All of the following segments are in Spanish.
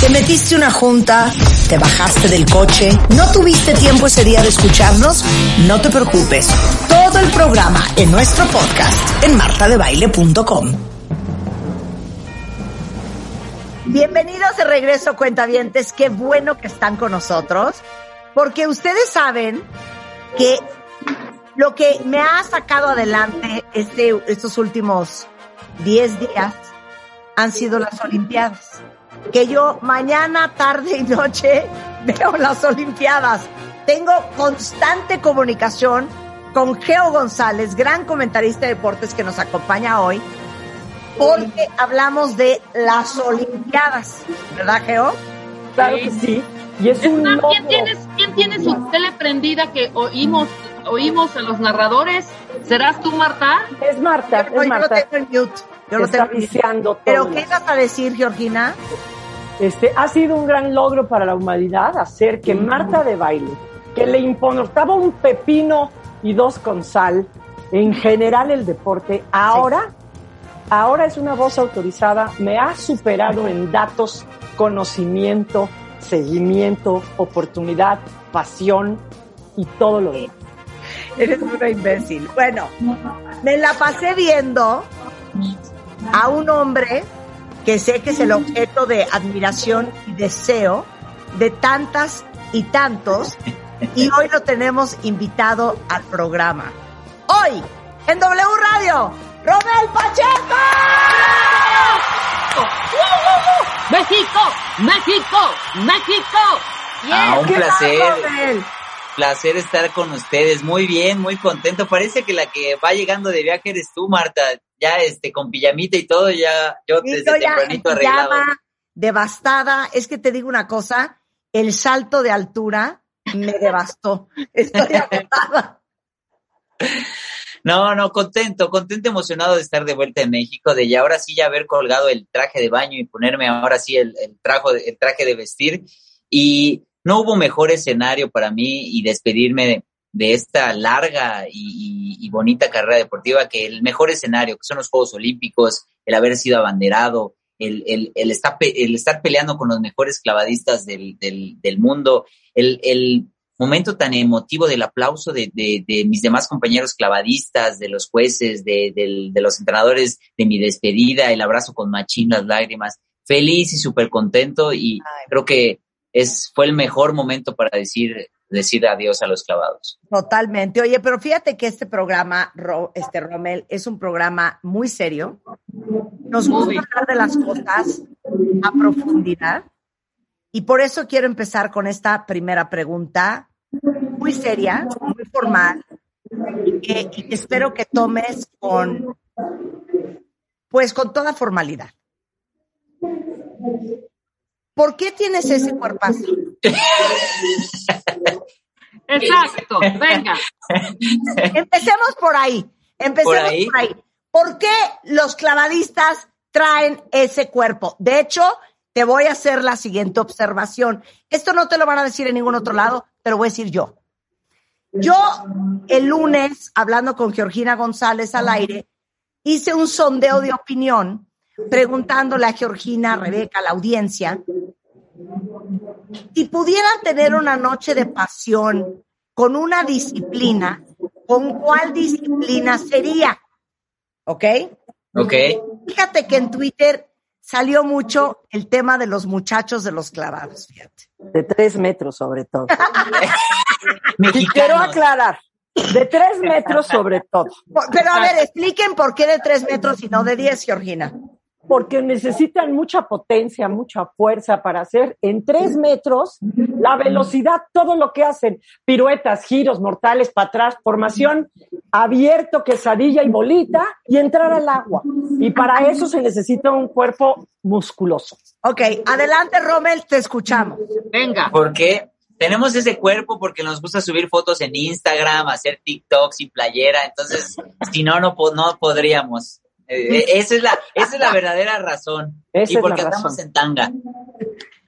Te metiste una junta, te bajaste del coche, no tuviste tiempo ese día de escucharnos, no te preocupes. Todo el programa en nuestro podcast en martadebaile.com. Bienvenidos de regreso, cuentavientes. Qué bueno que están con nosotros, porque ustedes saben que lo que me ha sacado adelante este, estos últimos 10 días han sido las Olimpiadas que yo mañana, tarde y noche veo las Olimpiadas. Tengo constante comunicación con Geo González, gran comentarista de deportes que nos acompaña hoy, porque hablamos de las Olimpiadas, ¿verdad, Geo? Claro que sí. Y es un ¿Quién, tiene, ¿Quién tiene su tele prendida que oímos oímos a los narradores? ¿Serás tú, Marta? Es Marta, es Marta. Yo lo tengo en mute. Yo lo está viciando todo. ¿Pero qué ibas a decir, Georgina? Este, ha sido un gran logro para la humanidad hacer que Marta de baile, que le importaba un pepino y dos con sal, en general el deporte, ahora, ahora es una voz autorizada, me ha superado en datos, conocimiento, seguimiento, oportunidad, pasión y todo lo demás. Eres una imbécil. Bueno, me la pasé viendo a un hombre que sé que es el objeto de admiración y deseo de tantas y tantos, y hoy lo tenemos invitado al programa. Hoy, en W Radio, Romel Pacheco. México, México, México. Ah, un ¿Qué tal, placer. Placer estar con ustedes. Muy bien, muy contento. Parece que la que va llegando de viaje eres tú, Marta. Ya este con pijamita y todo, ya yo Sí, desde yo ya en tempranito arreglado. pijama, devastada. Es que te digo una cosa, el salto de altura me devastó. Estoy agotada. No, no, contento, contento, emocionado de estar de vuelta en México, de ya ahora sí ya haber colgado el traje de baño y ponerme ahora sí el, el, trajo el traje de vestir. Y no hubo mejor escenario para mí y despedirme de, de esta larga y, y- y bonita carrera deportiva que el mejor escenario, que son los Juegos Olímpicos, el haber sido abanderado, el, el, el, estar, pe- el estar peleando con los mejores clavadistas del, del, del mundo, el, el momento tan emotivo del aplauso de, de, de mis demás compañeros clavadistas, de los jueces, de, de los entrenadores, de mi despedida, el abrazo con machín, las lágrimas, feliz y súper contento y creo que es, fue el mejor momento para decir, decir adiós a los clavados. Totalmente. Oye, pero fíjate que este programa, Ro- este Romel, es un programa muy serio. Nos gusta hablar de las cosas a profundidad. Y por eso quiero empezar con esta primera pregunta, muy seria, muy formal, y que, y que espero que tomes con, pues con toda formalidad. ¿Por qué tienes ese cuerpazo? Exacto, venga. Empecemos por ahí. Empecemos ¿Por ahí? por ahí. ¿Por qué los clavadistas traen ese cuerpo? De hecho, te voy a hacer la siguiente observación. Esto no te lo van a decir en ningún otro lado, te lo voy a decir yo. Yo el lunes, hablando con Georgina González al aire, hice un sondeo de opinión preguntándole a Georgina, a Rebeca, a la audiencia, si pudieran tener una noche de pasión con una disciplina, ¿con cuál disciplina sería? ¿Ok? ¿Ok? Fíjate que en Twitter salió mucho el tema de los muchachos de los clavados, fíjate. De tres metros sobre todo. Y quiero aclarar, de tres metros sobre todo. Pero a ver, expliquen por qué de tres metros y no de diez, Georgina. Porque necesitan mucha potencia, mucha fuerza para hacer en tres metros la velocidad, todo lo que hacen, piruetas, giros mortales para atrás, formación abierto, quesadilla y bolita y entrar al agua. Y para eso se necesita un cuerpo musculoso. Ok, adelante Rommel, te escuchamos. Venga. Porque tenemos ese cuerpo porque nos gusta subir fotos en Instagram, hacer TikTok sin playera, entonces si no, no, no podríamos. Eh, eh, esa, es la, esa es la verdadera razón. Esa y es porque la andamos razón. en tanga.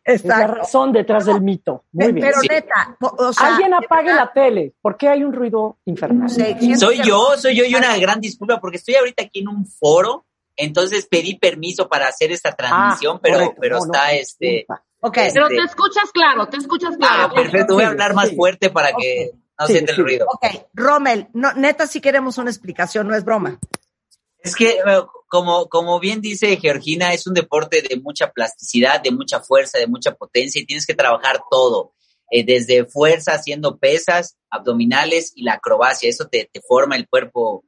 Es la Exacto. razón detrás del mito. Muy bien. Pero Sí. neta, o sea, Alguien apague verdad, la tele. ¿Por qué hay un ruido infernal? sí, Soy yo, soy yo y una gran disculpa porque estoy ahorita aquí en un foro, entonces pedí permiso para hacer esta transmisión, Ah, pero, correcto. pero No, no, está este. disculpa. Ok, Pero Este- te escuchas claro, te escuchas claro. Ah, perfecto, voy a hablar más sí. fuerte para que no Sí, siente el ruido. ok, Rommel, no, neta sí queremos una explicación, no es broma. Es que, eh, como, como bien dice Georgina, es un deporte de mucha plasticidad, de mucha fuerza, de mucha potencia y tienes que trabajar todo, eh, desde fuerza, haciendo pesas, abdominales y la acrobacia. Eso te, te forma el cuerpo,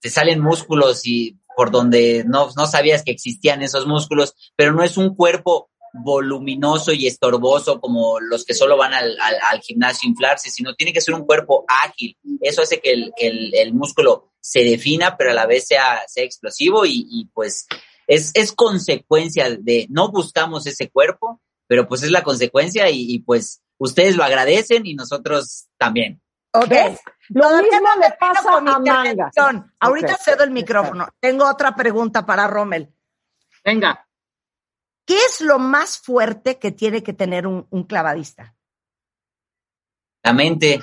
te salen músculos y por donde no, no sabías que existían esos músculos, pero no es un cuerpo voluminoso y estorboso como los que solo van al, al, al gimnasio a inflarse, sino tiene que ser un cuerpo ágil. Eso hace que el, el, el músculo se defina, pero a la vez sea, sea explosivo y, y, pues es, es consecuencia de, no buscamos ese cuerpo, pero pues es la consecuencia y, y pues ustedes lo agradecen y nosotros también. Ok. ¿Ves? Lo Todavía mismo no le pasa con mi a intervención. Ahorita cedo el micrófono. Tengo otra pregunta para Rommel. Venga. ¿Qué es lo más fuerte que tiene que tener un, un clavadista? La mente,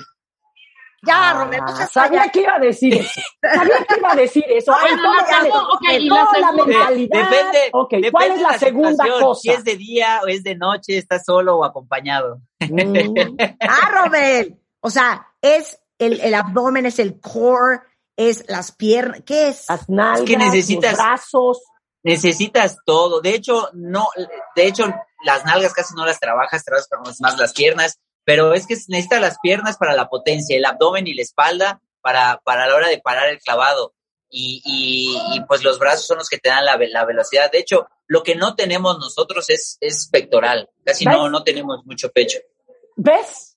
Ya, no Ah, seas sabía que iba a decir eso. Sabía que iba a decir eso. Ay, Bueno, la tómale, segunda- ok, y no, la la mentalidad. depende, Ok, depende ¿cuál es de la segunda cosa? Si es de día o es de noche, estás solo o acompañado. Mm, Ah, Rommel. O sea, es el, el abdomen, es el core, es las piernas. ¿Qué es? las nalgas, Es que necesitas- los brazos. necesitas todo. De hecho, no, de hecho, las nalgas casi no las trabajas, trabajas más las piernas, pero es que necesitas las piernas para la potencia, el abdomen y la espalda para, para la hora de parar el clavado. Y, y, y, pues los brazos son los que te dan la, la velocidad. De hecho, lo que no tenemos nosotros es, es pectoral. Casi no, ¿Ves? no tenemos mucho pecho. ¿Ves?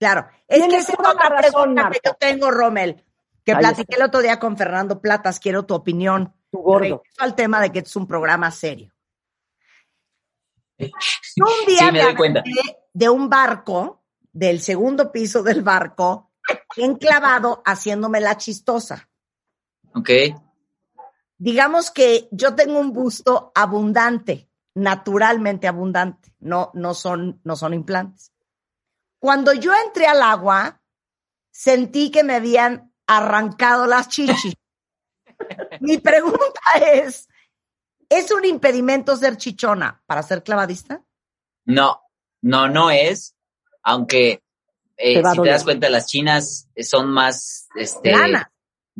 Claro. Es que es otra razón, pregunta que yo tengo, Rommel, que Ahí platiqué está. el otro día con Fernando Platas. Quiero tu opinión. Tu gordo. Al tema de que es un programa serio. Yo un día Sí, me me doy cuenta. aventé de un barco, del segundo piso del barco, enclavado haciéndome la chistosa. ¿Ok? Digamos que yo tengo un busto abundante, naturalmente abundante, no, no, son, no son implantes. Cuando yo entré al agua, sentí que me habían arrancado las chichis. Mi pregunta es, ¿es un impedimento ser chichona para ser clavadista? No, no, no es, aunque eh, Te si te das cuenta, las chinas son más, este, Plana.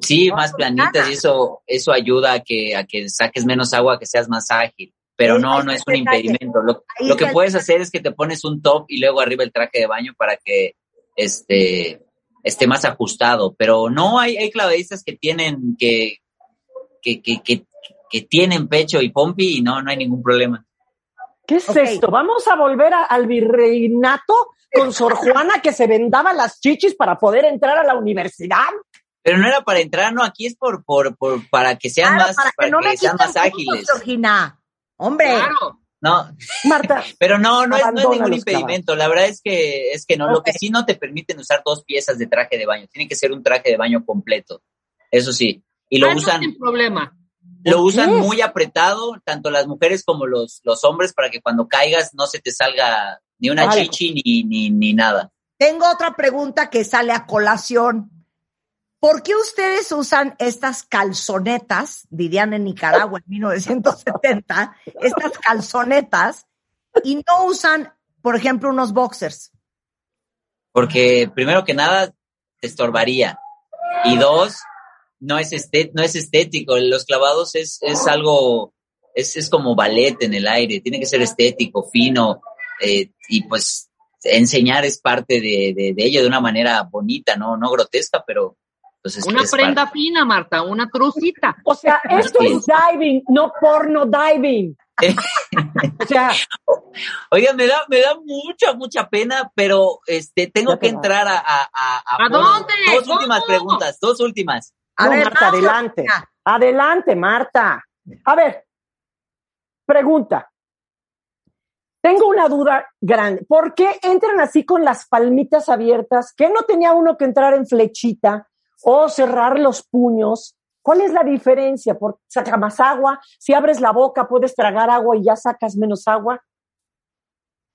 Sí, No, más planitas y eso, eso ayuda a que, a que saques menos agua, que seas más ágil. Pero no, no es un impedimento. Lo, que puedes hacer es que te pones un top y luego arriba el traje de baño para que este, esté más ajustado. Pero no hay, hay clavadistas que tienen, que, que, que, que, que tienen pecho y pompi y no, no hay ningún problema. ¿Qué es esto? ¿Vamos a volver a- al virreinato con Sor Juana que se vendaba las chichis para poder entrar a la universidad? Pero no era para entrar, no, aquí es por, por, por para que sean Claro, más, para para que no me sean más ágiles. Georgina. Hombre, Claro. No, Marta, Pero no, no es, no ningún impedimento. La verdad es que es que no. Lo que sí no te permiten usar dos piezas de traje de baño. Tiene que ser un traje de baño completo. Eso sí. Y lo Ah, usan, sin problema. lo ¿Por usan qué? muy apretado, tanto las mujeres como los, los hombres, para que cuando caigas no se te salga ni una Algo. chichi ni, ni, ni nada. tengo otra pregunta que sale a colación. ¿Por qué ustedes usan estas calzonetas, dirían en Nicaragua en 1970, estas calzonetas, y no usan, por ejemplo, unos boxers? Porque primero que nada te estorbaría. Y dos, no es, esté- no es estético. Los clavados es, es algo, es, es como ballet en el aire. Tiene que ser estético, fino. Eh, y pues enseñar es parte de, de, de ello de una manera bonita, no, no grotesca, pero Entonces, Una es prenda parte. fina, Marta, una trucita. O sea, esto es diving, no porno diving. O sea, Oiga, me da, me da mucha, mucha pena, pero este, tengo que entrar a, a, a, ¿A dónde? Dos ¿Cómo? últimas preguntas, dos últimas. A no, ver, Marta, adelante. Adelante, Marta. A ver, pregunta. Tengo una duda grande. ¿Por qué entran así con las palmitas abiertas? ¿Qué no tenía uno que entrar en flechita o cerrar los puños? ¿Cuál es la diferencia? ¿Por saca más agua? Si abres la boca puedes tragar agua y ya sacas menos agua.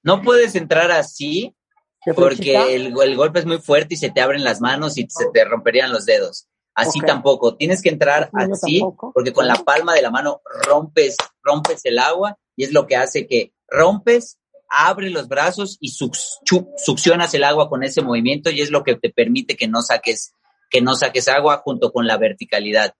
No puedes entrar así porque el, el golpe es muy fuerte y se te abren las manos y se te romperían los dedos. Así tampoco. Tienes que entrar así tampoco. porque con la palma de la mano rompes, rompes el agua y es lo que hace que rompes, abres los brazos y succionas el agua con ese movimiento y es lo que te permite que no saques, que no saques agua junto con la verticalidad.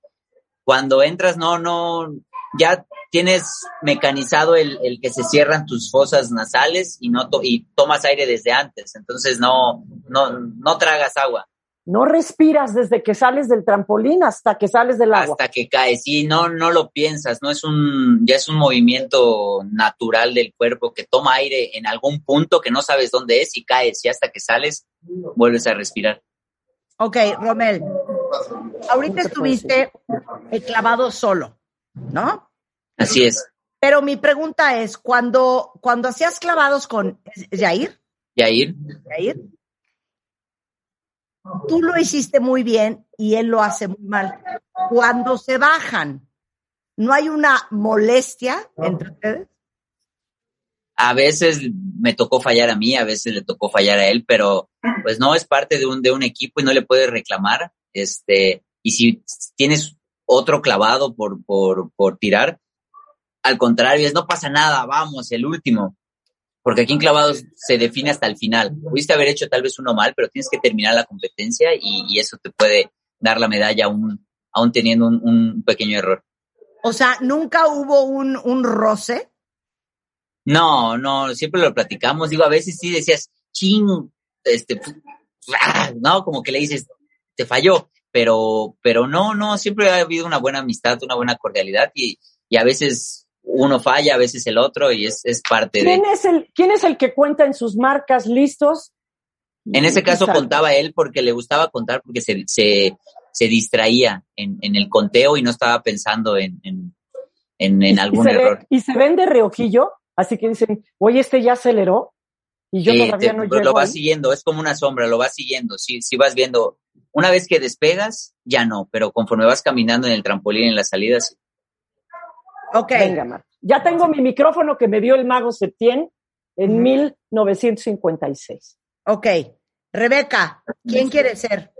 Cuando entras, no, no, ya tienes mecanizado el, el que se cierran tus fosas nasales y no to- y tomas aire desde antes, entonces no, no, no tragas agua No respiras desde que sales del trampolín hasta que sales del agua. hasta que caes y no, no lo piensas, no es un, ya es un movimiento natural del cuerpo que toma aire en algún punto que no sabes dónde es y caes y hasta que sales vuelves a respirar. Ok, Romel. Ahorita ¿Qué te puedo estuviste clavado solo, ¿no? Así es, Pero mi pregunta es, cuando, cuando hacías clavados con Jair, Yair. Jair, tú lo hiciste muy bien y él lo hace muy mal. Cuando se bajan, ¿no hay una molestia entre ustedes? a veces me tocó fallar a mí, a veces le tocó fallar a él, pero pues no es parte de un, de un equipo y no le puedes reclamar. Este, y si tienes otro clavado por, por, por tirar, al contrario, es no pasa nada, vamos, el último. Porque aquí en clavados se define hasta el final. Pudiste haber hecho tal vez uno mal, pero tienes que terminar la competencia y, y eso te puede dar la medalla aún, aún teniendo un, un pequeño error. O sea, nunca hubo un, un roce. No, no, siempre lo platicamos. Digo, a veces sí decías, ching, este, ah, no, como que le dices, te falló, pero, pero no, no, siempre ha habido una buena amistad, una buena cordialidad y, y a veces uno falla, a veces el otro y es, es parte de. ¿Quién es, el, ¿Quién es el que cuenta en sus marcas listos? En ese caso Exacto. contaba él porque le gustaba contar porque se, se, se distraía en, en el conteo y no estaba pensando en, en, en, algún ve- error. y se ven de reojillo, así que dicen, oye, este ya aceleró y yo todavía te- no lo llego. vas ahí". siguiendo, es como una sombra, lo vas siguiendo. Si, si vas viendo, una vez que despegas, ya no, pero conforme vas caminando en el trampolín, en las salidas, Ok. Venga, Marta. Ya tengo mi micrófono que me dio el mago Septién en 1956. Ok. Rebeca, ¿quién quiere ser?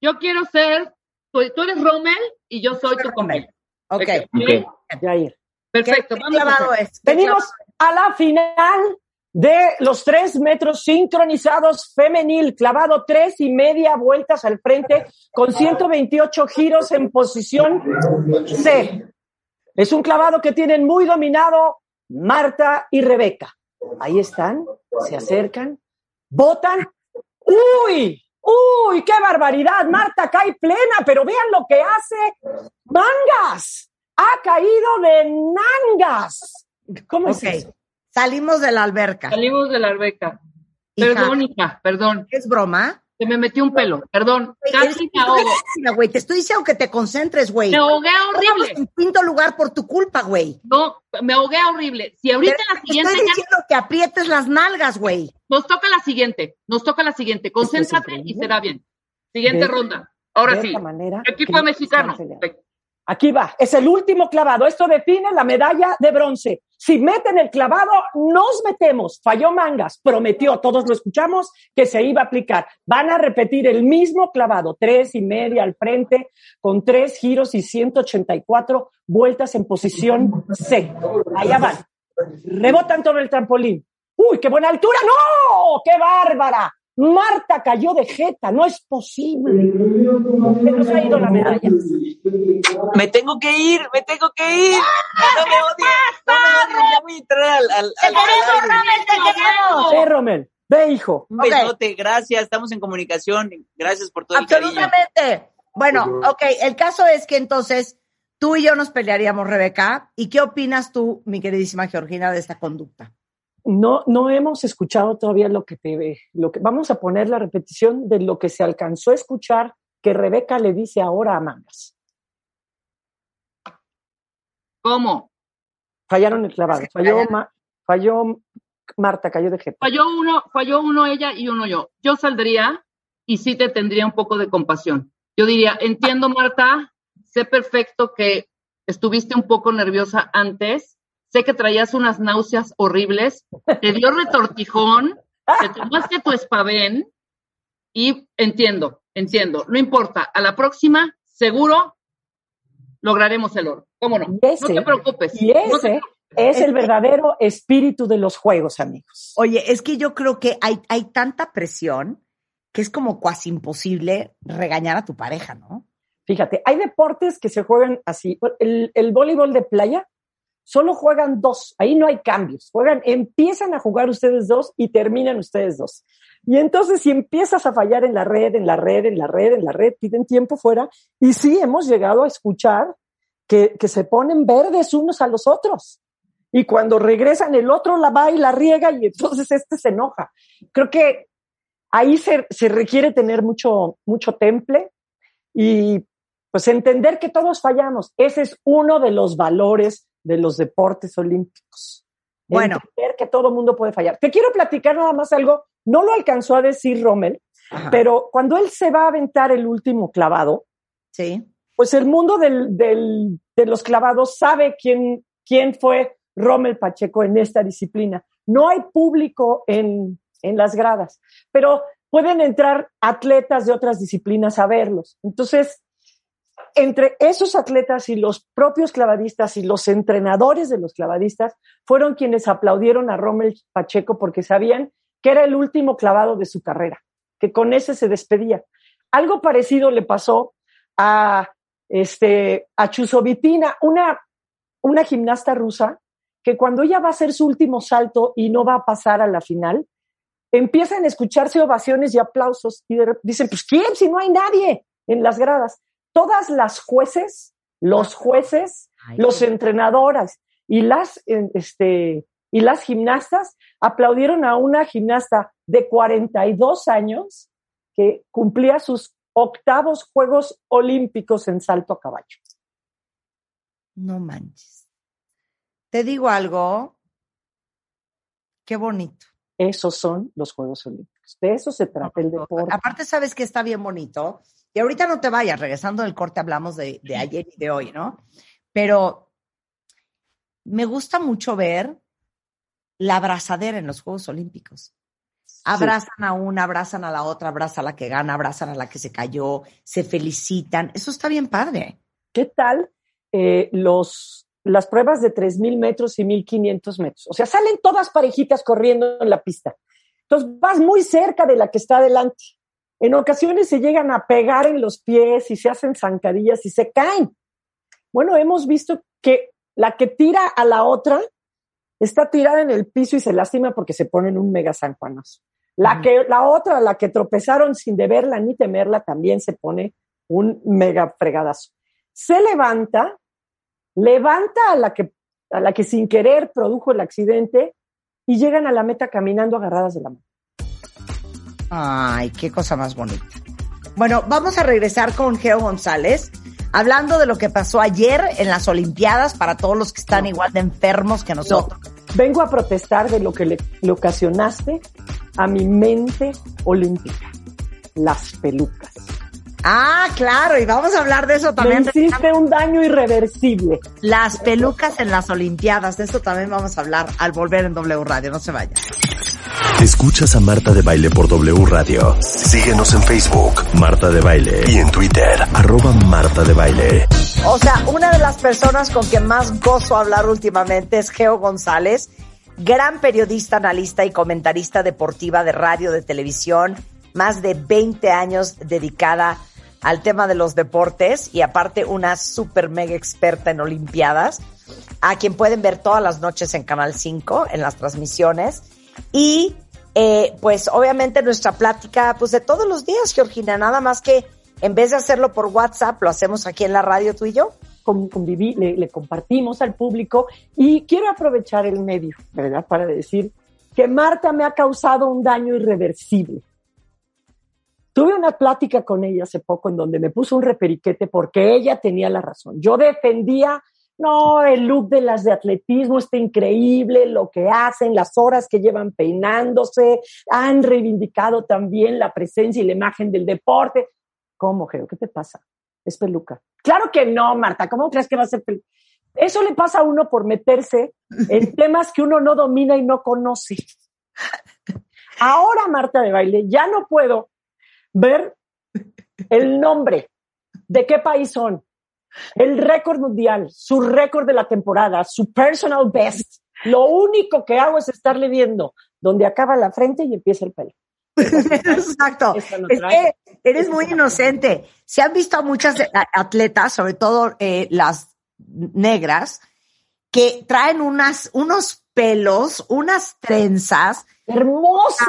Yo quiero ser, tú, tú eres Rommel y yo soy tu compañero. Ok. Ok. Jair. ¿Qué, Perfecto, qué vamos a Venimos a la final de los tres metros sincronizados femenil, clavado tres y media vueltas al frente con 128 giros en posición C. Es un clavado que tienen muy dominado Marta y Rebeca. Ahí están, se acercan, botan. ¡Uy! ¡Uy! ¡Qué barbaridad! Marta cae plena, pero vean lo que hace. ¡Mangas! Ha caído de nangas. ¿Cómo Ok. es eso? Salimos de la alberca. Salimos de la alberca. Hija, Perdón, hija, perdón. ¿Es broma? Se me metió un pelo, perdón. Casi me ahogo. güey. Te estoy diciendo que te concentres, güey. Me ahogué horrible. en quinto lugar por tu culpa, güey. No, me ahogué horrible. Si ahorita Pero la te siguiente estoy ya diciendo que aprietes las nalgas, güey. nos toca la siguiente, nos toca la siguiente. Concéntrate y será bien. Siguiente De- ronda. Ahora de sí. esta manera Equipo mexicano. Aquí va, es el último clavado. Esto define la medalla de bronce. Si meten el clavado, nos metemos. Falló Mangas, prometió, todos lo escuchamos, que se iba a aplicar. Van a repetir el mismo clavado, tres y media al frente, con tres giros y 184 vueltas en posición C. Allá van. Rebotan todo el trampolín. ¡Uy, qué buena altura! ¡No! ¡Qué bárbara! Marta cayó de jeta, no es posible. Se nos ha ido la medalla. Me tengo que ir, me tengo que ir. No me odien, no me odien, ya voy a entrar al, al, al- al. Ve, Romel, ve, hijo. Un besote, gracias, estamos en comunicación. Gracias por todo el cariño. Absolutamente. Bueno, ok, el caso es que entonces tú y yo nos pelearíamos, Rebeca. ¿Y qué opinas tú, mi queridísima Georgina, de esta conducta? No, no hemos escuchado todavía lo que te ve. Lo que, vamos a poner la repetición de lo que se alcanzó a escuchar que Rebeca le dice ahora a Mangas. ¿Cómo? Fallaron el clavado. Falló, Ma- falló Marta, cayó de jefe. Falló uno, falló uno ella y uno yo. Yo saldría y sí te tendría un poco de compasión. Yo diría, entiendo Marta, sé perfecto que estuviste un poco nerviosa antes, sé que traías unas náuseas horribles, te dio retortijón, te tomaste tu espavén y entiendo, entiendo, no importa, a la próxima seguro lograremos el oro. ¿Cómo no? Ese- no te preocupes. Y no te ese es el verdadero espíritu de los juegos, amigos. Oye, es que yo creo que hay, hay tanta presión que es como cuasi imposible regañar a tu pareja, ¿no? Fíjate, hay deportes que se juegan así. El, el voleibol de playa, solo juegan dos, ahí no hay cambios. Juegan, empiezan a jugar ustedes dos y terminan ustedes dos. Y entonces si empiezas a fallar en la red, en la red, en la red, en la red, piden tiempo fuera. Y sí, hemos llegado a escuchar que, que se ponen verdes unos a los otros. Y cuando regresan, el otro la va y la riega y entonces este se enoja. Creo que ahí se, se requiere tener mucho, mucho temple y pues entender que todos fallamos. Ese es uno de los valores de los deportes olímpicos. Bueno. Entender que todo mundo puede fallar. Te quiero platicar nada más algo. No lo alcanzó a decir Rommel, Ajá. pero cuando él se va a aventar el último clavado, Sí. pues el mundo del, del- de los clavados sabe quién, quién fue Rommel Pacheco en esta disciplina. No hay público en, en las gradas, pero pueden entrar atletas de otras disciplinas a verlos. Entonces, entre esos atletas y los propios clavadistas y los entrenadores de los clavadistas fueron quienes aplaudieron a Rommel Pacheco porque sabían que era el último clavado de su carrera, que con ese se despedía. Algo parecido le pasó a, este, a Chusovitina, una, una gimnasta rusa, que cuando ella va a hacer su último salto y no va a pasar a la final, empiezan a escucharse ovaciones y aplausos y dicen, pues ¿quién? Si no hay nadie en las gradas. Todas las jueces, los jueces, los entrenadores y las, este, y las gimnastas aplaudieron a una gimnasta de 42 años que cumplía sus octavos Juegos Olímpicos en salto a caballo. No manches. Te digo algo. Qué bonito. Esos son los Juegos Olímpicos. De eso se trata el deporte. Aparte, sabes que está bien bonito. Y ahorita no te vayas, regresando del corte hablamos de, de ayer y de hoy, ¿no? Pero me gusta mucho ver la abrazadera en los Juegos Olímpicos. Abrazan a una, abrazan a la otra, abrazan a la que gana, abrazan a la que se cayó, se felicitan. Eso está bien padre. ¿Qué tal eh, los, las pruebas de 3.000 metros y 1.500 metros? O sea, salen todas parejitas corriendo en la pista. Entonces vas muy cerca de la que está adelante. En ocasiones se llegan a pegar en los pies y se hacen zancadillas y se caen. Bueno, hemos visto que la que tira a la otra está tirada en el piso y se lastima porque se ponen un mega sanjuanazo. La, que, la otra, la que tropezaron sin deberla ni temerla, también se pone un mega fregadazo. Se levanta, levanta a la que, a la que sin querer produjo el accidente y llegan a la meta caminando agarradas de la mano. Ay, qué cosa más bonita. Bueno, vamos a regresar con Geo González, hablando de lo que pasó ayer en las Olimpiadas para todos los que están igual de enfermos que No, nosotros. vengo a protestar de lo que le, le ocasionaste a mi mente olímpica, las pelucas. Ah, claro, y vamos a hablar de eso Me también. de hiciste un daño irreversible. Las pelucas en las Olimpiadas, de eso también vamos a hablar al volver en W Radio, no se vayan. Escuchas a Marta de Baile por W Radio. Síguenos en Facebook, Marta de Baile. Y en Twitter, arroba Marta de Baile. O sea, una de las personas con quien más gozo hablar últimamente es Geo González, gran periodista, analista y comentarista deportiva de radio, de televisión, más de 20 años dedicada al tema de los deportes y aparte una super mega experta en Olimpiadas, a quien pueden ver todas las noches en Canal 5, en las transmisiones. Y eh, pues obviamente nuestra plática pues de todos los días, Georgina, nada más que en vez de hacerlo por WhatsApp, lo hacemos aquí en la radio tú y yo. Con, conviví, le, le compartimos al público y quiero aprovechar el medio, ¿verdad? Para decir que Marta me ha causado un daño irreversible. Tuve una plática con ella hace poco en donde me puso un reperiquete porque ella tenía la razón. Yo defendía, no, el look de las de atletismo está increíble, lo que hacen, las horas que llevan peinándose, han reivindicado también la presencia y la imagen del deporte. ¿Cómo, Geo? ¿Qué te pasa? Es peluca. Claro que no, Marta. ¿Cómo crees que va a ser peluca? Eso le pasa a uno por meterse en temas que uno no domina y no conoce. Ahora, Marta de baile, ya no puedo ver el nombre, de qué país son, el récord mundial, su récord de la temporada, su personal best. Lo único que hago es estarle viendo donde acaba la frente y empieza el pelo. Exacto. Es que eres muy inocente. Se han visto a muchas atletas, sobre todo eh, las negras, que traen unas, unos pelos, unas trenzas hermosas,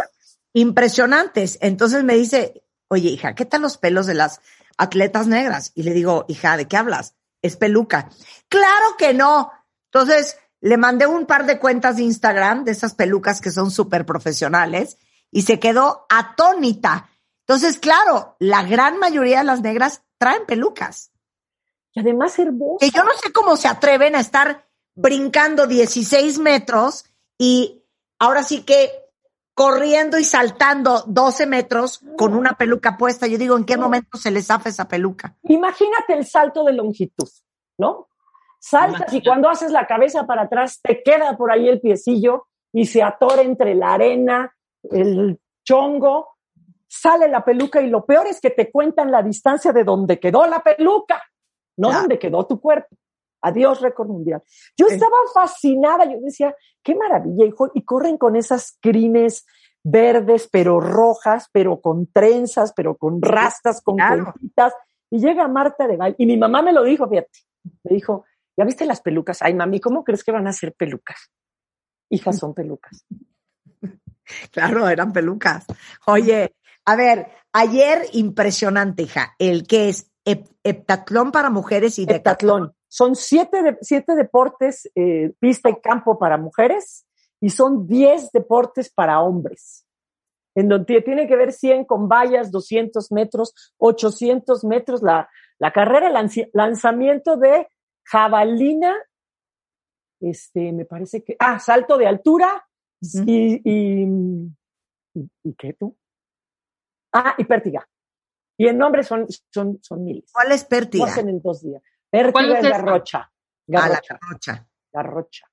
impresionantes. Entonces me dice, oye, hija, ¿qué tal los pelos de las atletas negras? Y le digo, hija, ¿de qué hablas? Es peluca. Claro que no. Entonces, le mandé un par de cuentas de Instagram de esas pelucas que son súper profesionales y se quedó atónita. Entonces, claro, la gran mayoría de las negras traen pelucas. Y además hermosas. Que yo no sé cómo se atreven a estar brincando 16 metros y ahora sí que corriendo y saltando 12 metros con una peluca puesta. Yo digo, ¿en qué momento se les zafa esa peluca? Imagínate el salto de longitud, ¿no? Saltas y cuando haces la cabeza para atrás te queda por ahí el piecillo y se atora entre la arena, el chongo, sale la peluca y lo peor es que te cuentan la distancia de donde quedó la peluca, no donde quedó tu cuerpo. Adiós, récord mundial. Yo estaba fascinada, yo decía, qué maravilla, hijo, y corren con esas crines verdes, pero rojas, pero con trenzas, pero con rastas, con claro. y llega Marta de baile, y mi mamá me lo dijo, fíjate, me dijo, ¿ya viste las pelucas? Ay, mami, ¿cómo crees que van a ser pelucas? Hijas, son pelucas. Claro, eran pelucas. Oye, a ver, ayer impresionante, hija, el que es heptatlón para mujeres y heptatlón. Son siete, de, siete deportes, eh, pista y campo para mujeres y son diez deportes para hombres. En donde tiene que ver 100 con vallas, 200 metros, 800 metros, la, la carrera, lanzamiento de jabalina, este, me parece que, ah, salto de altura y, y, y, ¿y, qué tú? Ah, y pértiga. Y en nombre son, son, son miles. ¿Cuál es pértiga? Hacen en dos días. Pértiga es, es garrocha. Garrocha. Ah, la garrocha. Garrocha.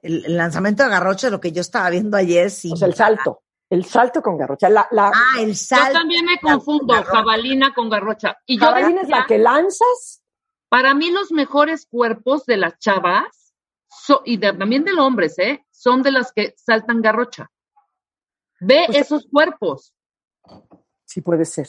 El, el, lanzamiento de garrocha, lo que yo estaba viendo ayer, sí. O sea, el salto. El salto con garrocha. La, la, ah, el salto. Yo también me confundo, jabalina con garrocha. Y jabalina es la que lanzas. Para mí los mejores cuerpos de las chavas, so, y de, también de los hombres, ¿eh? Son de las que saltan garrocha. Ve pues, esos cuerpos. Sí puede ser.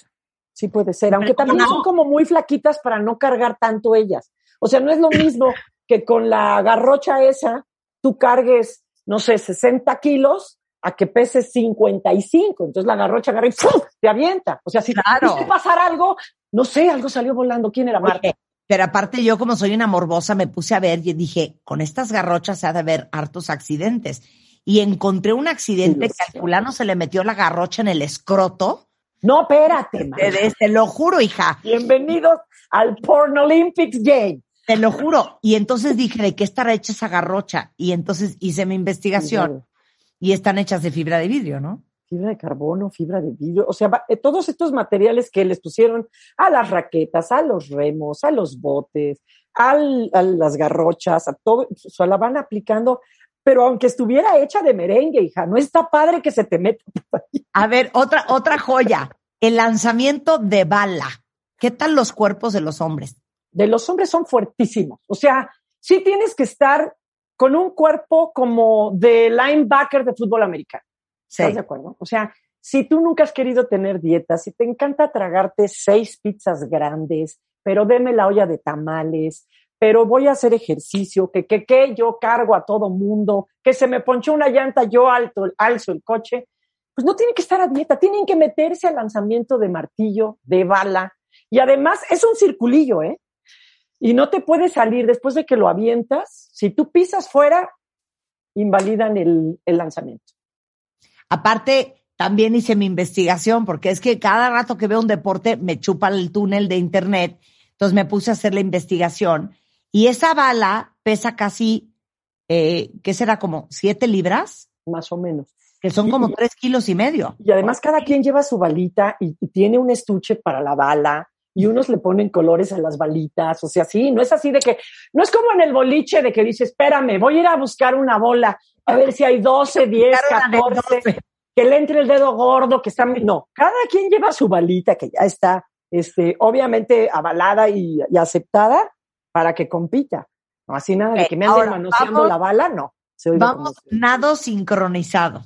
Sí puede ser, aunque también no. son como muy flaquitas para no cargar tanto ellas. O sea, no es lo mismo que con la garrocha esa tú cargues, no sé, 60 kilos a que peses 55. Entonces la garrocha agarra y ¡pum! te avienta. O sea, si claro. te pasar algo, no sé, algo salió volando. ¿Quién era Marta? Pero aparte yo como soy una morbosa me puse a ver y dije, con estas garrochas se ha de haber hartos accidentes. Y encontré un accidente sí, que al fulano se le metió la garrocha en el escroto no, espérate, te, te, lo juro, hija. Bienvenidos al Porn Olympics Game. Te lo juro. Y entonces dije, ¿de qué estará hecha esa garrocha? Y entonces hice mi investigación. Y están hechas de fibra de vidrio, ¿no? Fibra de carbono, fibra de vidrio. O sea, eh, todos estos materiales que les pusieron a las raquetas, a los remos, a los botes, al, a las garrochas, a todo, o sea, la van aplicando pero aunque estuviera hecha de merengue, hija, no está padre que se te meta. A ver, otra, otra joya, el lanzamiento de bala. ¿Qué tal los cuerpos de los hombres? De los hombres son fuertísimos. O sea, sí tienes que estar con un cuerpo como de linebacker de fútbol americano. Sí. ¿Estás de acuerdo? O sea, si tú nunca has querido tener dieta, si te encanta tragarte seis pizzas grandes, pero deme la olla de tamales, pero voy a hacer ejercicio, que, que, que yo cargo a todo mundo, que se me ponchó una llanta, yo alto, alzo el coche, pues no tienen que estar a dieta, tienen que meterse al lanzamiento de martillo, de bala, Y además es un circulillo, ¿eh? Y no te puedes salir después de que lo avientas. Si tú pisas fuera, invalidan el, el lanzamiento. Aparte, también hice mi investigación, porque es que cada rato que veo un deporte me chupa el túnel de internet. Entonces me puse a hacer la investigación. Y esa bala pesa casi, eh, ¿qué será? Como siete libras, Más o menos. que son como y- tres kilos y medio. Y además cada quien lleva su balita y, y tiene un estuche para la bala y unos le ponen colores a las balitas. O sea, sí, no es así de que, no es como en el boliche de que dice, espérame, voy a ir a buscar una bola, a ver si hay 12, 10, Buscar una de 14, 12. que le entre el dedo gordo, que está... No, cada quien lleva su balita que ya está, este, obviamente avalada y, y aceptada para que compita. No, así nada de que me anden manoseando la bala, no. Se oiga Vamos, nado sincronizado.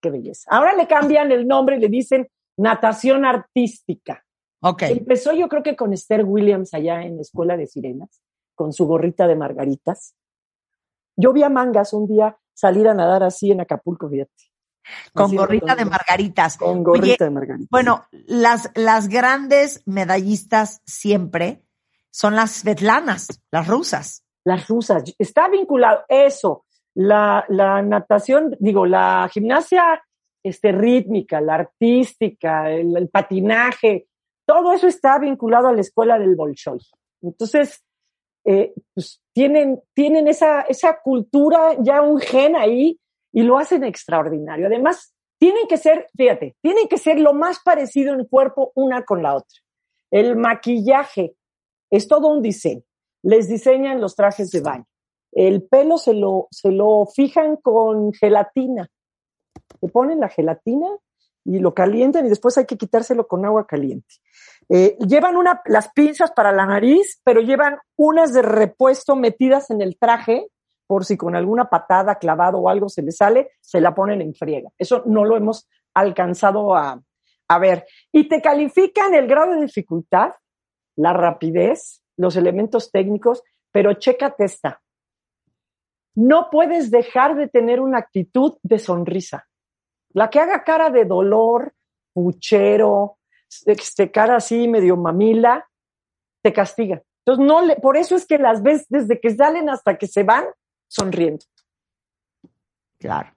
Qué belleza. Ahora le cambian el nombre y le dicen natación artística. Ok. Empezó yo creo que con Esther Williams allá en la Escuela de Sirenas, con su gorrita de margaritas. Yo vi a Mangas un día salir a nadar así en Acapulco, fíjate. Con Así, gorrita de margaritas. Con gorrita Oye, de margaritas. Bueno, las, las grandes medallistas siempre son las svetlanas, las rusas. Las rusas, está vinculado eso, la, la natación, digo, la gimnasia este, rítmica, la artística, el, el patinaje, todo eso está vinculado a la escuela del Bolshoi. Entonces, eh, pues, tienen, tienen esa, esa cultura, ya un gen ahí, y lo hacen extraordinario. Además, tienen que ser, fíjate, tienen que ser lo más parecido en cuerpo una con la otra. El maquillaje es todo un diseño. Les diseñan los trajes de baño. El pelo se lo, se lo fijan con gelatina. Le ponen la gelatina y lo calientan y después hay que quitárselo con agua caliente. Eh, llevan una, las pinzas para la nariz, pero llevan unas de repuesto metidas en el traje por si con alguna patada, clavado o algo se les sale, se la ponen en friega. Eso no lo hemos alcanzado a, a ver. Y te califican el grado de dificultad, la rapidez, los elementos técnicos, pero chécate esta. No puedes dejar de tener una actitud de sonrisa. La que haga cara de dolor, puchero, este, cara así medio mamila, te castiga. Entonces, no le, por eso es que las ves desde que salen hasta que se van sonriendo. Claro.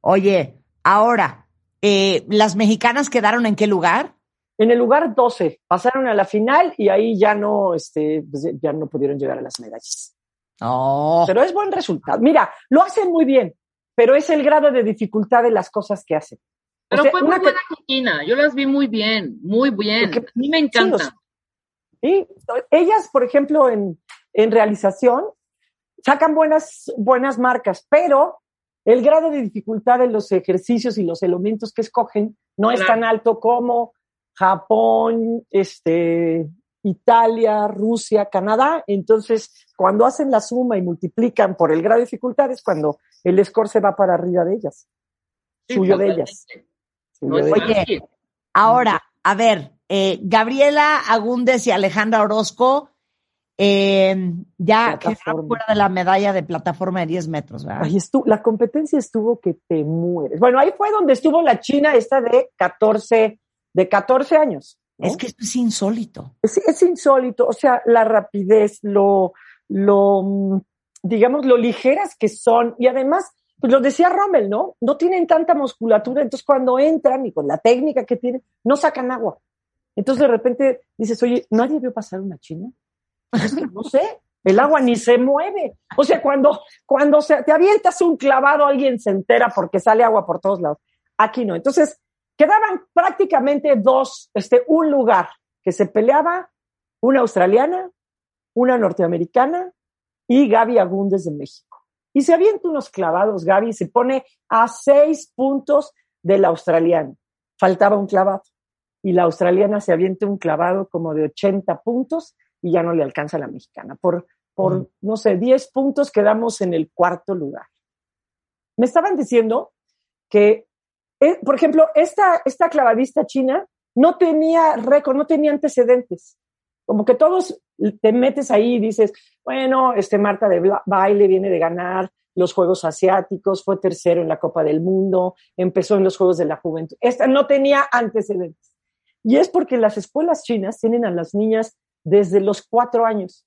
Oye, ahora, eh, ¿las mexicanas quedaron en qué lugar? En el lugar 12, pasaron a la final y ahí ya no, este, pues, ya no pudieron llegar a las medallas. Oh, Pero es buen resultado. Mira, lo hacen muy bien, pero es el grado de dificultad de las cosas que hacen. O Pero sea, fue muy buena Joaquina, yo las vi muy bien, muy bien. Porque- A mí me encanta. Sí, Sí, ellas, por ejemplo, en, en realización, sacan buenas, buenas marcas, pero el grado de dificultad de los ejercicios y los elementos que escogen no es tan alto como Japón, este, Italia, Rusia, Canadá. Entonces, cuando hacen la suma y multiplican por el grado de dificultad es cuando el score se va para arriba de ellas, Sí, suyo de ellas. No suyo es de Oye, ellas. ahora, a ver, eh, Gabriela Agúndez y Alejandra Orozco eh, ya quedaron fuera de la medalla de plataforma de 10 metros, ¿verdad? Ay, estu- la competencia estuvo que te mueres. Bueno, ahí fue donde estuvo la China esta de 14, de 14 años. ¿no? Es que esto es insólito. es, es insólito, o sea, la rapidez, lo, lo, digamos, lo ligeras que son y además, pues lo decía Rommel, ¿no? No tienen tanta musculatura, entonces cuando entran y con la técnica que tienen, no sacan agua. Entonces de repente dices, oye, ¿nadie vio pasar una china? No sé, el agua ni se mueve. O sea, cuando, cuando se, te avientas un clavado, alguien se entera porque sale agua por todos lados. Aquí no. Entonces, quedaban prácticamente dos, este, un lugar que se peleaba, una australiana, una norteamericana y Gaby Agúndez de México. Y se avienta unos clavados, Gaby se pone a seis puntos de la australiana. Faltaba un clavado. Y la australiana se avienta un clavado como de 80 puntos y ya no le alcanza a la mexicana. Por, por Mm. no sé, 10 puntos quedamos en el cuarto lugar. Me estaban diciendo que, eh, por ejemplo, esta, esta clavadista china no tenía récord, no tenía antecedentes. Como que todos te metes ahí y dices, bueno, este Marta de baile viene de ganar los Juegos Asiáticos, fue tercero en la Copa del Mundo, empezó en los Juegos de la Juventud. Esta no tenía antecedentes. Y es porque las escuelas chinas tienen a las niñas desde los cuatro años.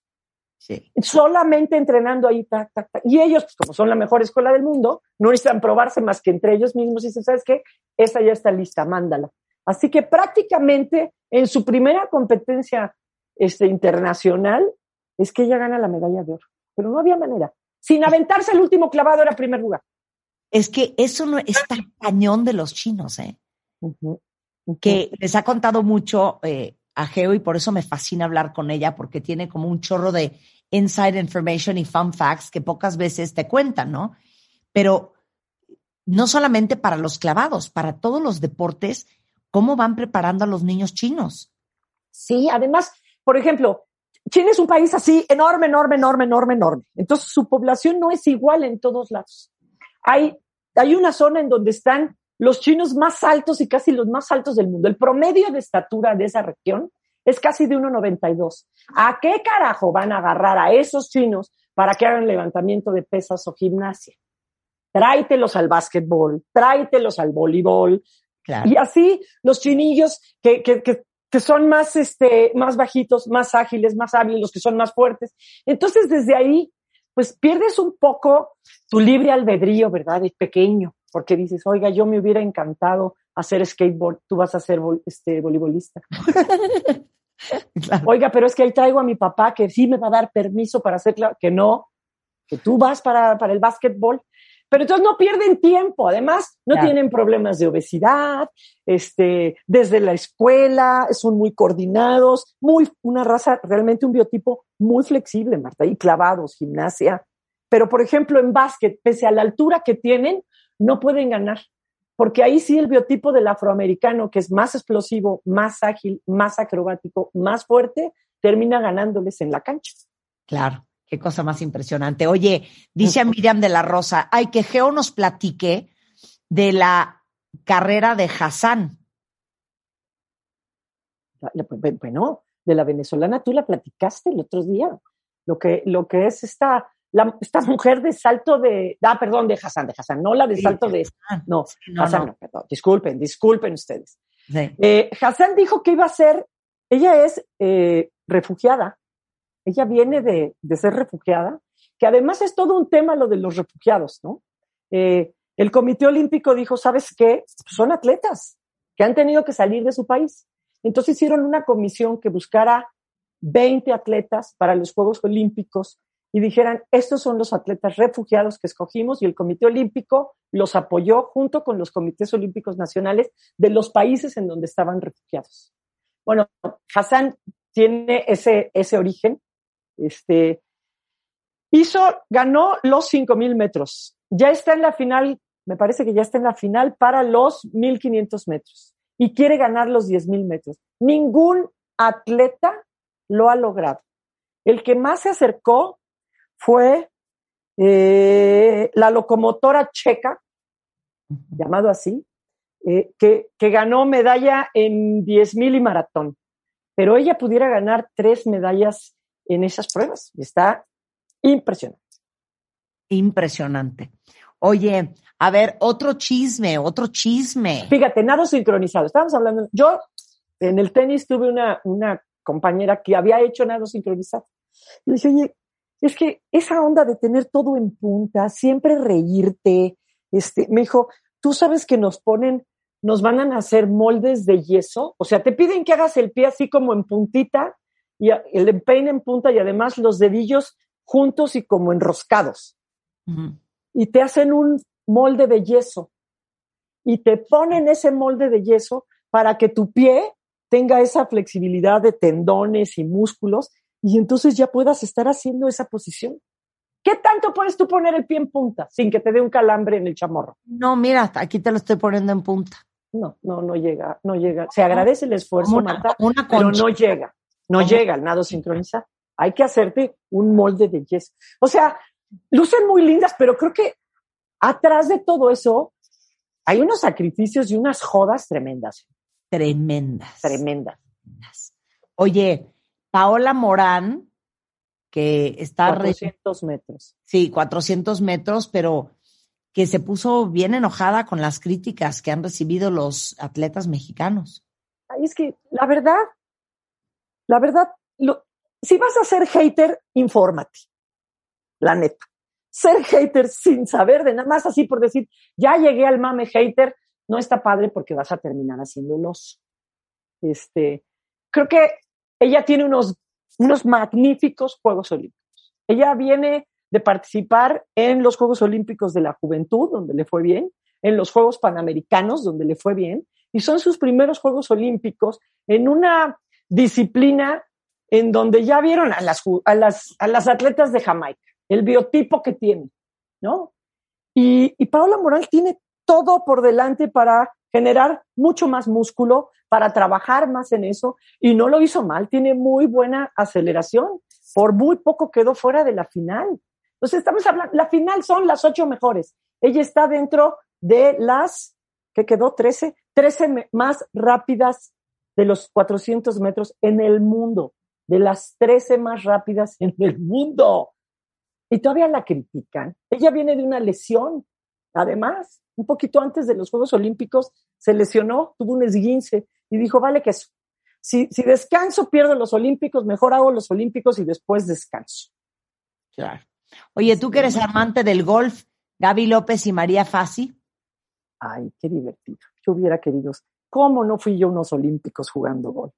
Sí. Solamente entrenando ahí, tac, tac, tac. Y ellos, pues como son la mejor escuela del mundo, no necesitan probarse más que entre ellos mismos y dicen, ¿sabes qué? Esta ya está lista, mándala. Así que prácticamente en su primera competencia este, internacional es que ella gana la medalla de oro. Pero no había manera. Sin aventarse el último clavado era primer lugar. Es que eso no es tan cañón de los chinos, ¿eh? Que les ha contado mucho eh, a Geo y por eso me fascina hablar con ella porque tiene como un chorro de inside information y fun facts que pocas veces te cuentan, ¿no? Pero no solamente para los clavados, para todos los deportes, ¿cómo van preparando a los niños chinos? Sí, además, por ejemplo, China es un país así enorme, enorme, enorme, enorme, enorme. Entonces su población no es igual en todos lados. Hay, hay una zona en donde están los chinos más altos y casi los más altos del mundo. El promedio de estatura de esa región es casi de 1,92. ¿A qué carajo van a agarrar a esos chinos para que hagan levantamiento de pesas o gimnasia? Tráetelos al básquetbol, tráetelos al voleibol, Claro. y así los chinillos que, que, que, que son más, este, más bajitos, más ágiles, más hábiles, los que son más fuertes. Entonces, desde ahí, pues pierdes un poco tu libre albedrío, ¿verdad? Es pequeño, porque dices, oiga, yo me hubiera encantado hacer skateboard, tú vas a ser este, voleibolista. Claro. Oiga, pero es que ahí traigo a mi papá que sí me va a dar permiso para hacer, que no, que tú vas para, para el básquetbol. Pero entonces no pierden tiempo, además no Claro. tienen problemas de obesidad, este, desde la escuela, son muy coordinados, muy, una raza, realmente un biotipo muy flexible, Marta, y clavados, gimnasia. Pero, por ejemplo, en básquet, pese a la altura que tienen, no pueden ganar. Porque ahí sí el biotipo del afroamericano, que es más explosivo, más ágil, más acrobático, más fuerte, termina ganándoles en la cancha. Claro, qué cosa más impresionante. Oye, dice a Miriam de la Rosa, ay, que Geo nos platique de la carrera de Hassan. Bueno, de la venezolana tú la platicaste el otro día. Lo que, lo que es esta, la- esta mujer de salto de, ah, perdón, de Hassan, de Hassan, no la de Sí, salto de no, No, Hassan, no. no, perdón, disculpen, disculpen ustedes. Sí. Eh, Hassan dijo que iba a ser, ella es eh, refugiada, ella viene de, de ser refugiada, que además es todo un tema lo de los refugiados, ¿no? Eh, el Comité Olímpico dijo, ¿sabes qué? Son atletas que han tenido que salir de su país. Entonces hicieron una comisión que buscara 20 atletas para los Juegos Olímpicos y dijeran, estos son los atletas refugiados que escogimos y el Comité Olímpico los apoyó junto con los comités olímpicos nacionales de los países en donde estaban refugiados. Bueno, Hassan tiene ese, ese origen. Este, hizo, ganó los 5000 metros. Ya está en la final, me parece que ya está en la final para los 1500 metros y quiere ganar los 10000 metros. Ningún atleta lo ha logrado. El que más se acercó fue eh, la locomotora checa, llamado así, eh, que, que ganó medalla en 10.000 y maratón. Pero ella pudiera ganar tres medallas en esas pruebas. Está impresionante. Impresionante. Oye, a ver, otro chisme, otro chisme. Fíjate, nado sincronizado. Estábamos hablando, yo en el tenis tuve una, una compañera que había hecho nado sincronizado. Y le dije, oye, es que esa onda de tener todo en punta, siempre reírte, este, me dijo, tú sabes que nos ponen, nos van a hacer moldes de yeso, o sea, te piden que hagas el pie así como en puntita y el empeine en punta y además los dedillos juntos y como enroscados y te hacen un molde de yeso. Y te ponen ese molde de yeso para que tu pie tenga esa flexibilidad de tendones y músculos y entonces ya puedas estar haciendo esa posición. ¿Qué tanto puedes tú poner el pie en punta sin que te dé un calambre en el chamorro? No, mira, aquí te lo estoy poniendo en punta. No, no, no llega, no llega. Se agradece el esfuerzo, una, Marta, una pero no llega, no ¿Cómo? llega al nado sincronizado. Hay que hacerte un molde de yeso. O sea, lucen muy lindas, pero creo que atrás de todo eso hay unos sacrificios y unas jodas tremendas. tremendas. tremendas. Oye, Paola Morán, que está, re- 400 metros. sí, 400 metros, pero que se puso bien enojada con las críticas que han recibido los atletas mexicanos. es que la verdad, la verdad, lo, si vas a ser hater, infórmate. La neta. Ser hater sin saber de nada más así por decir, ya llegué al mame hater, no está padre porque vas a terminar haciéndolos. Este, creo que ella tiene unos, unos magníficos Juegos Olímpicos. Ella viene de participar en los Juegos Olímpicos de la Juventud, donde le fue bien, en los Juegos Panamericanos, donde le fue bien, y son sus primeros Juegos Olímpicos en una disciplina en donde ya vieron a las, a las, a las atletas de Jamaica, el biotipo que tiene, ¿no? Y, y Paola Moral tiene todo por delante para generar mucho más músculo, para trabajar más en eso, y no lo hizo mal, tiene muy buena aceleración, por muy poco quedó fuera de la final. Entonces, estamos hablando, la final son las ocho mejores. Ella está dentro de las, ¿qué quedó? Trece, trece más rápidas de los 400 metros en el mundo de las 13 más rápidas en el mundo. Y todavía la critican. Ella viene de una lesión. Además, un poquito antes de los Juegos Olímpicos, se lesionó, tuvo un esguince y dijo, vale que eso. Si, si descanso, pierdo los Olímpicos, mejor hago los Olímpicos y después descanso. Claro. Oye, tú que eres amante del golf, Gaby López y María Fassi. Ay, qué divertido. Yo hubiera querido. ¿Cómo no fui yo unos Olímpicos jugando golf?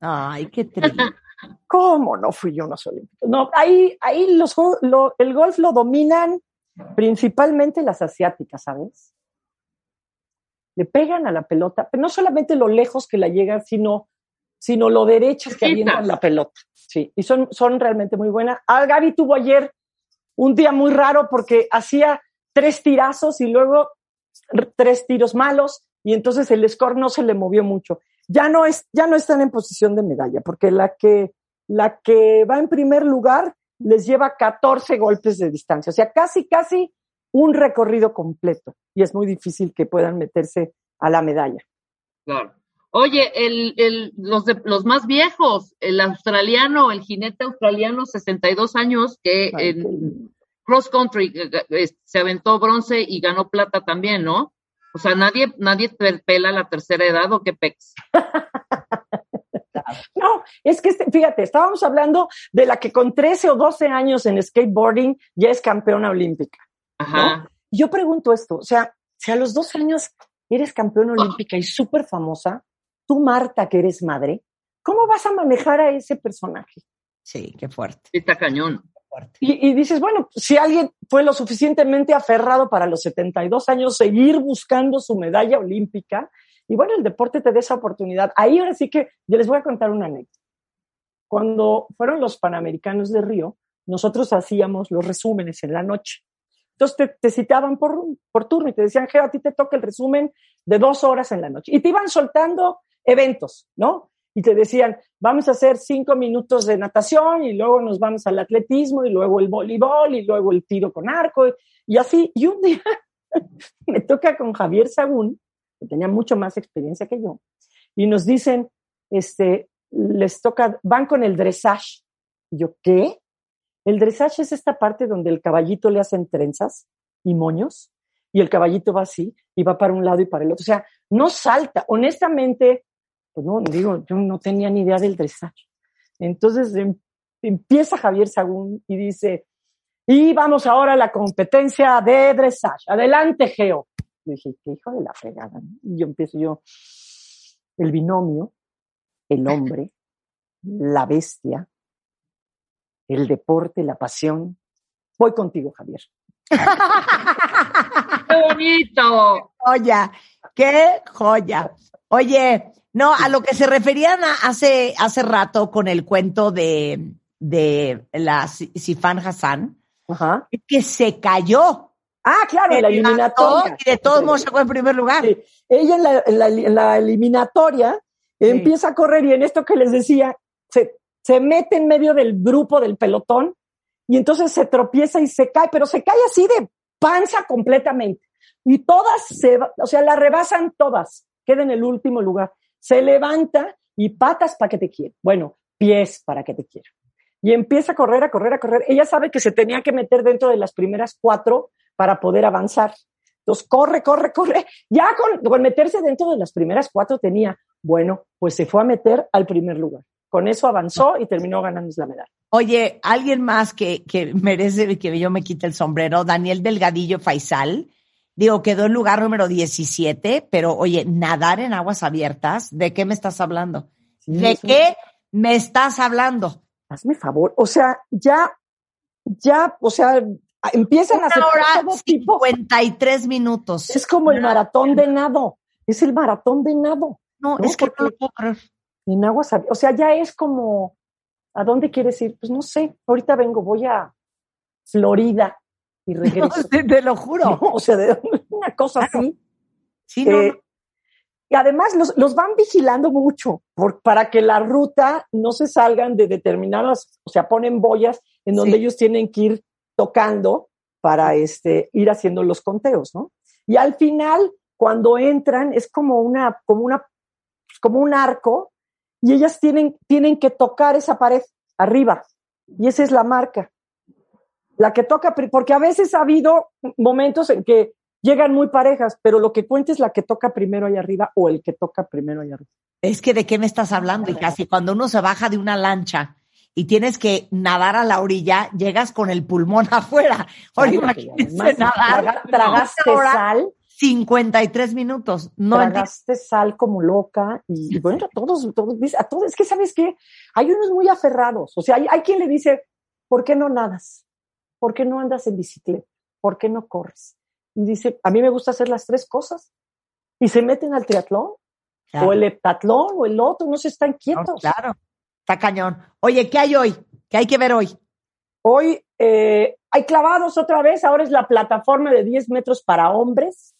Ay, qué triste. ¿Cómo no fui yo unos olímpicos? No, ahí, ahí los, lo, el golf lo dominan principalmente las asiáticas, ¿sabes? Le pegan a la pelota, pero no solamente lo lejos que la llegan, sino, sino lo derechas que avientan la pelota. Sí, y son, son realmente muy buenas. Ah, Gaby tuvo ayer un día muy raro porque hacía tres tirazos y luego tres tiros malos y entonces el score no se le movió mucho ya no, es, ya no están en posición de medalla, porque la que, la que va en primer lugar les lleva 14 golpes de distancia, o sea, casi, casi un recorrido completo, y es muy difícil que puedan meterse a la medalla. Claro. Oye, el, el, los, de, los más viejos, el australiano, el jinete australiano, 62 años, que Ay, en cross country eh, eh, se aventó bronce y ganó plata también, ¿no? O sea, nadie, nadie pela la tercera edad o qué pex. No, es que este, fíjate, estábamos hablando de la que con 13 o 12 años en skateboarding ya es campeona olímpica. Ajá. Yo pregunto esto, o sea, si a los dos años eres campeona olímpica y súper famosa, tú Marta que eres madre, ¿cómo vas a manejar a ese personaje? Sí, qué fuerte. Está cañón. Y, y, dices, bueno, si alguien fue lo suficientemente aferrado para los 72 años seguir buscando su medalla olímpica, y bueno, el deporte te da esa oportunidad. Ahí ahora sí que yo les voy a contar una anécdota. Cuando fueron los Panamericanos de Río, nosotros hacíamos los resúmenes en la noche. Entonces te, citaban por, por turno y te decían, Geo, a ti te toca el resumen de dos horas en la noche. Y te iban soltando eventos, ¿no? y te decían, vamos a hacer cinco minutos de natación y luego nos vamos al atletismo y luego el voleibol y luego el tiro con arco y así. Y un día me toca con Javier Sagún, que tenía mucho más experiencia que yo, y nos dicen, este, les toca, van con el dressage. Y yo, ¿qué? El dressage es esta parte donde el caballito le hacen trenzas y moños y el caballito va así y va para un lado y para el otro. O sea, no salta. Honestamente, pues no, digo, yo no tenía ni idea del dressage. Entonces em, empieza Javier Sagún y dice, y vamos ahora a la competencia de dressage. Adelante, Geo. Y dije, qué hijo de la fregada. Y yo empiezo yo, el binomio, el hombre, la bestia, el deporte, la pasión. Voy contigo, Javier. ¡Qué bonito! Joya, qué joya. Oye, no, a lo que se referían a hace, hace rato con el cuento de, de la Sifan Hassan, Ajá. es que se cayó. Ah, claro, en la eliminatoria. Y de todos modos sacó en primer lugar. Sí. Ella en la, en la, en la eliminatoria sí. empieza a correr y en esto que les decía, se, se mete en medio del grupo del pelotón y entonces se tropieza y se cae, pero se cae así de panza completamente. Y todas se, o sea, la rebasan todas, queda en el último lugar se levanta y patas para que te quiera. Bueno, pies para que te quiera. Y empieza a correr, a correr, a correr. Ella sabe que se tenía que meter dentro de las primeras cuatro para poder avanzar. Entonces, corre, corre, corre. Ya con, con meterse dentro de las primeras cuatro tenía, bueno, pues se fue a meter al primer lugar. Con eso avanzó y terminó ganando la medalla. Oye, alguien más que, que merece que yo me quite el sombrero, Daniel Delgadillo Faisal. Digo, quedó en lugar número 17, pero oye, nadar en aguas abiertas, ¿de qué me estás hablando? ¿De qué me estás hablando? Hazme favor. O sea, ya, ya, o sea, empiezan a hacer hora todo tipo. 53 minutos. Es como el maratón de nado. Es el maratón de nado. No, ¿no? es que no Porque- lo puedo creer. En aguas. O sea, ya es como, ¿a dónde quieres ir? Pues no sé. Ahorita vengo, voy a Florida y regreso. Te, te lo juro. No, o sea, de una cosa así. Sí, no, Eh, no. y además los, los van vigilando mucho por- para que la ruta no se salgan de determinadas, o sea, ponen boyas en donde Sí. ellos tienen que ir tocando para este, ir haciendo los conteos, ¿no? Y al final, cuando entran, es como una, como una, como un arco, y ellas tienen, tienen que tocar esa pared arriba, y esa es la marca. La que toca, porque a veces ha habido momentos en que llegan muy parejas, pero lo que cuenta es la que toca primero ahí arriba o el que toca primero ahí arriba. Es que de qué me estás hablando, y casi cuando uno se baja de una lancha y tienes que nadar a la orilla, llegas con el pulmón afuera. Ahora nadar. tragaste hora, sal, 53 minutos. No tragaste sal como loca y, y bueno, todos, todos, dice- a todos, es que sabes qué, hay unos muy aferrados, o sea, hay, hay quien le dice, ¿por qué no nadas? ¿Por qué no andas en bicicleta? ¿Por qué no corres? Y dice, a mí me gusta hacer las tres cosas. Y se meten al triatlón, Claro. o el heptatlón, o el otro, no se están No, quietos. claro, está cañón. Oye, ¿qué hay hoy? ¿Qué hay que ver hoy? Hoy eh, hay clavados otra vez, ahora es la plataforma de 10 metros para hombres.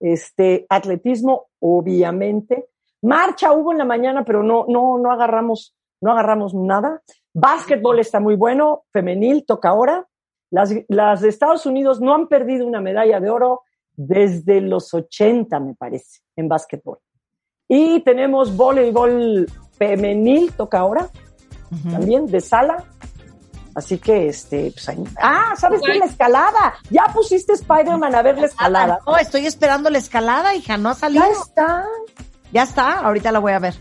Este, atletismo, obviamente. Marcha hubo en la mañana, pero no, no, no agarramos, no agarramos nada. Básquetbol está muy bueno, femenil, toca ahora. Las, las de Estados Unidos no han perdido una medalla de oro desde los 80, me parece, en básquetbol. Y tenemos voleibol femenil, toca ahora, también de sala. Así que, este, pues ahí- Ah, ¿sabes qué? La escalada. Ya pusiste Spider-Man a ver la escalada. No, estoy esperando la escalada, hija, no ha salido. Ya está. Ya está, ahorita la voy a ver.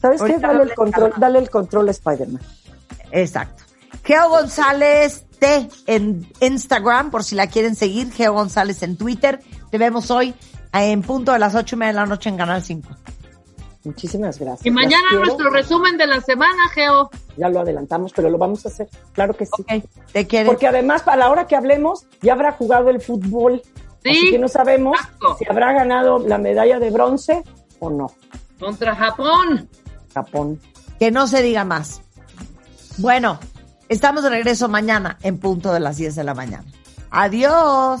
¿Sabes qué? Dale el control, escalada. dale el control a Spider-Man. Exacto. Geo González T en Instagram, por si la quieren seguir. Geo González en Twitter. Te vemos hoy en punto de las ocho y media de la noche en Canal 5. Muchísimas gracias. Y mañana quiero. nuestro resumen de la semana, Geo. Ya lo adelantamos, pero lo vamos a hacer. Claro que sí. Ok, te quieres. Porque además, para la hora que hablemos, ya habrá jugado el fútbol. Sí. Así que no sabemos Exacto. si habrá ganado la medalla de bronce o no. Contra Japón. Japón. Que no se diga más. Bueno, estamos de regreso mañana en punto de las 10 de la mañana. Adiós.